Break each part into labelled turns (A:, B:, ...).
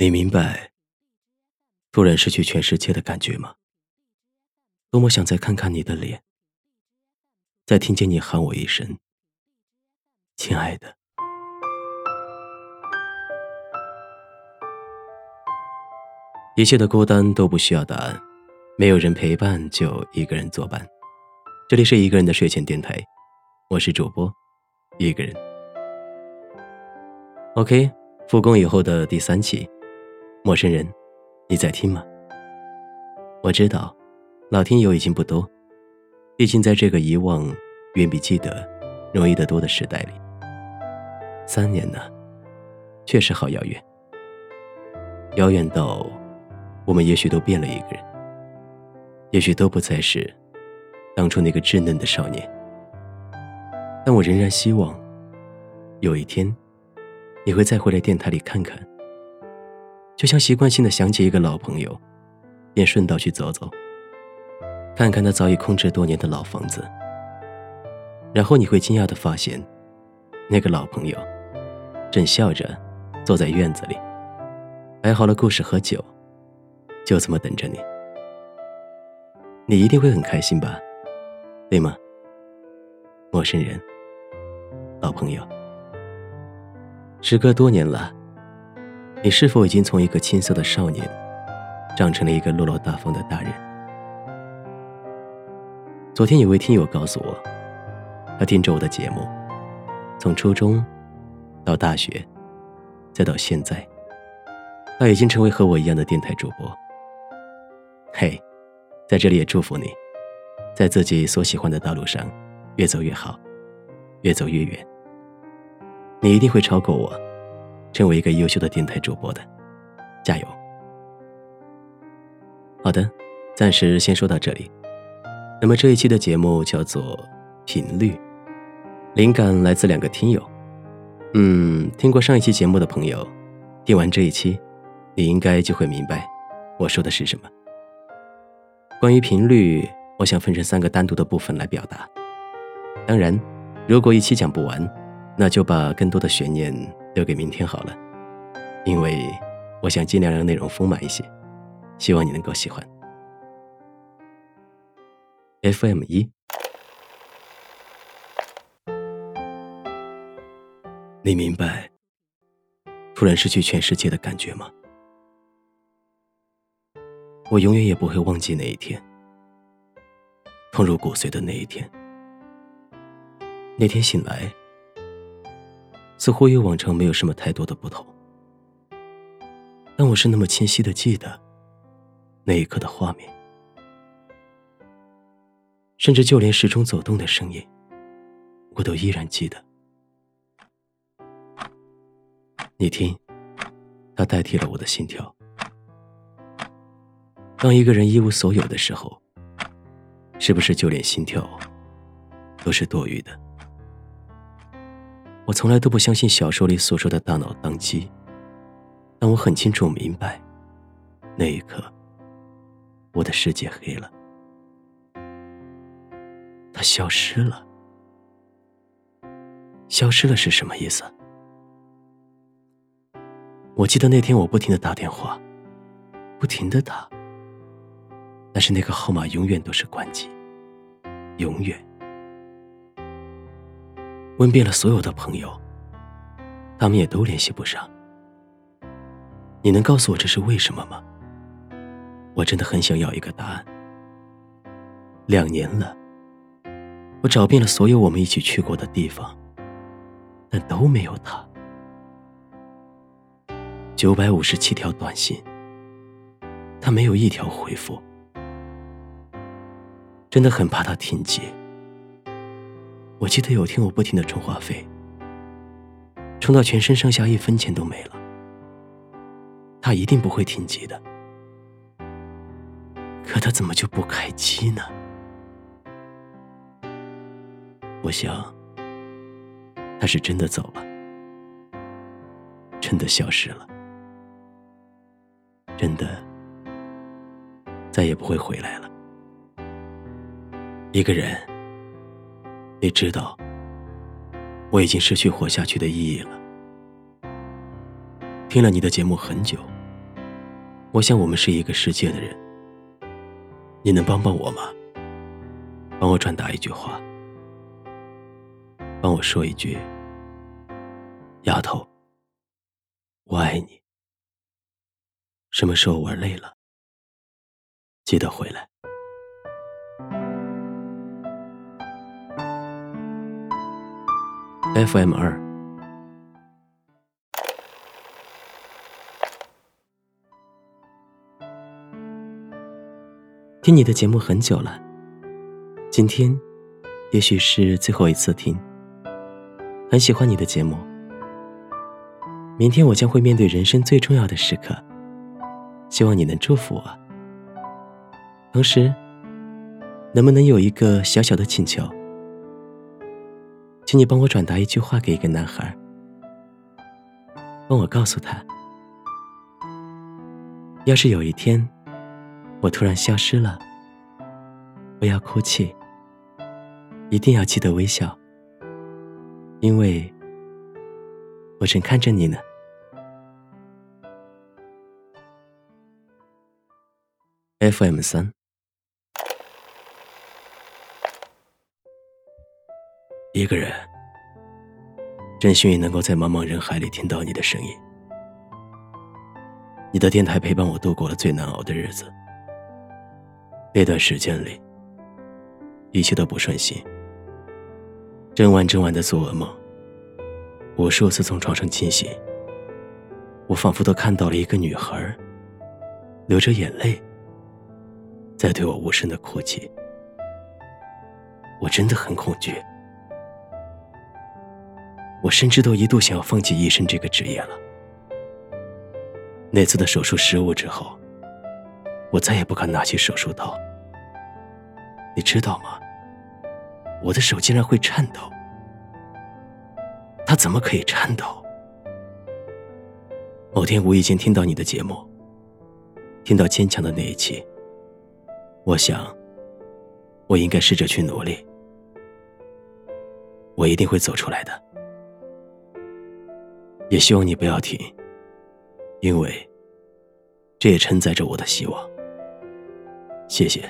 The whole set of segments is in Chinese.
A: 你明白突然失去全世界的感觉吗？多么想再看看你的脸，再听见你喊我一声“亲爱的”。一切的孤单都不需要答案，没有人陪伴就一个人作伴。这里是一个人的睡前电台，我是主播一个人。OK，复工以后的第三期。陌生人，你在听吗？我知道，老听友已经不多，毕竟在这个遗忘远比记得容易得多的时代里，三年呢，确实好遥远，遥远到我们也许都变了一个人，也许都不再是当初那个稚嫩的少年，但我仍然希望有一天你会再回来电台里看看。就像习惯性的想起一个老朋友，便顺道去走走，看看那早已空置多年的老房子。然后你会惊讶的发现，那个老朋友正笑着坐在院子里，摆好了故事和酒，就这么等着你。你一定会很开心吧，对吗？陌生人，老朋友，时隔多年了。你是否已经从一个青涩的少年，长成了一个落落大方的大人？昨天有位听友告诉我，他听着我的节目，从初中到大学，再到现在，他已经成为和我一样的电台主播。嘿，在这里也祝福你，在自己所喜欢的道路上越走越好，越走越远。你一定会超过我。成为一个优秀的电台主播的，加油！好的，暂时先说到这里。那么这一期的节目叫做频率，灵感来自两个听友。嗯，听过上一期节目的朋友，听完这一期，你应该就会明白我说的是什么。关于频率，我想分成三个单独的部分来表达。当然，如果一期讲不完，那就把更多的悬念。留给明天好了，因为我想尽量让内容丰满一些，希望你能够喜欢。FM 一，你明白突然失去全世界的感觉吗？我永远也不会忘记那一天，痛入骨髓的那一天。那天醒来。似乎与往常没有什么太多的不同，但我是那么清晰的记得那一刻的画面，甚至就连时钟走动的声音，我都依然记得。你听，它代替了我的心跳。当一个人一无所有的时候，是不是就连心跳都是多余的？我从来都不相信小说里所说的大脑宕机，但我很清楚明白，那一刻，我的世界黑了，它消失了。消失了是什么意思？我记得那天我不停的打电话，不停的打，但是那个号码永远都是关机，永远。问遍了所有的朋友，他们也都联系不上。你能告诉我这是为什么吗？我真的很想要一个答案。两年了，我找遍了所有我们一起去过的地方，但都没有他。九百五十七条短信，他没有一条回复，真的很怕他停机。我记得有天我不停的充话费，充到全身上下一分钱都没了。他一定不会停机的，可他怎么就不开机呢？我想，他是真的走了，真的消失了，真的再也不会回来了。一个人。你知道，我已经失去活下去的意义了。听了你的节目很久，我想我们是一个世界的人，你能帮帮我吗？帮我转达一句话，帮我说一句：“丫头，我爱你。”什么时候玩累了，记得回来。FM 二。听你的节目很久了，今天也许是最后一次听。很喜欢你的节目，明天我将会面对人生最重要的时刻，希望你能祝福我。同时，能不能有一个小小的请求？请你帮我转达一句话给一个男孩，帮我告诉他，要是有一天。我突然消失了，不要哭泣，一定要记得微笑，因为我正看着你呢。FM 三，一个人，真幸运能够在茫茫人海里听到你的声音，你的电台陪伴我度过了最难熬的日子。那段时间里，一切都不顺心，整晚整晚的做噩梦，无数次从床上惊醒，我仿佛都看到了一个女孩，流着眼泪，在对我无声的哭泣。我真的很恐惧，我甚至都一度想要放弃医生这个职业了。那次的手术失误之后。我再也不敢拿起手术刀，你知道吗？我的手竟然会颤抖，他怎么可以颤抖？某天无意间听到你的节目，听到坚强的那一期，我想，我应该试着去努力，我一定会走出来的。也希望你不要停，因为这也承载着我的希望。谢谢。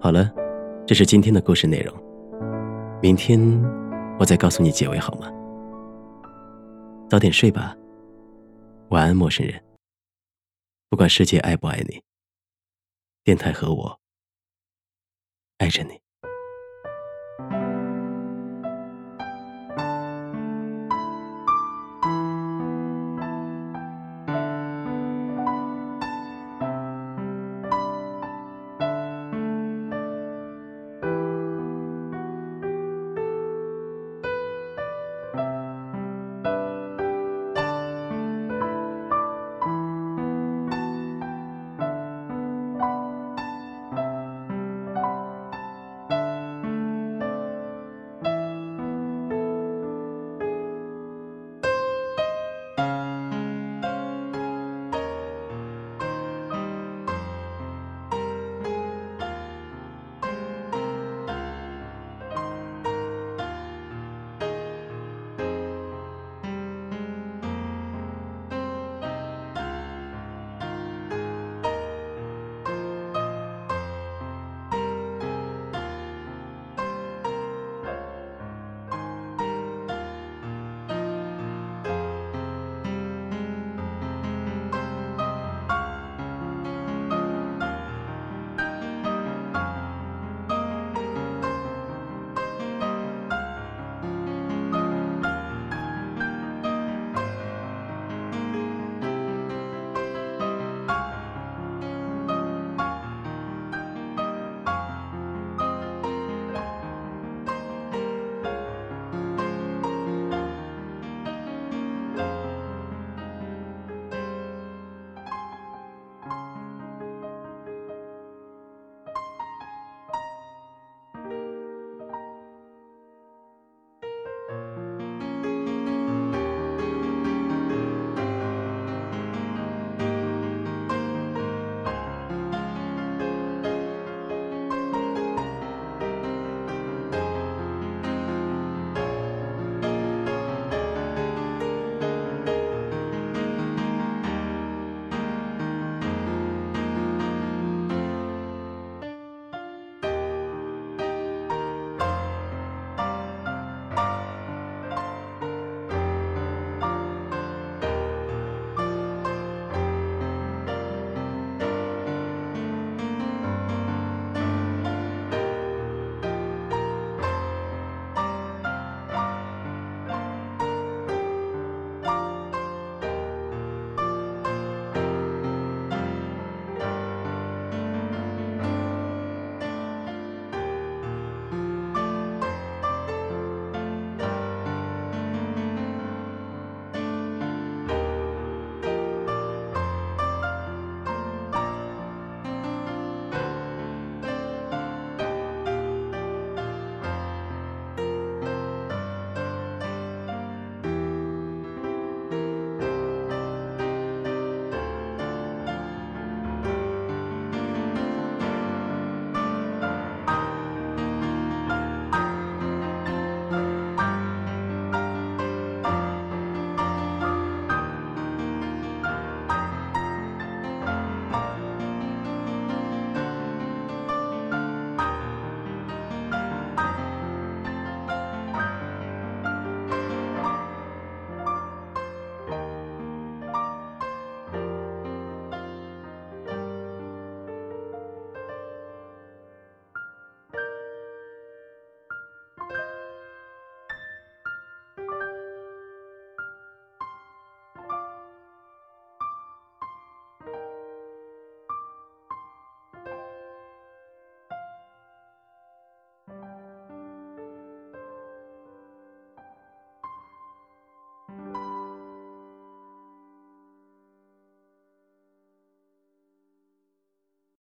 A: 好了，这是今天的故事内容。明天我再告诉你结尾好吗？早点睡吧，晚安，陌生人。不管世界爱不爱你，电台和我爱着你。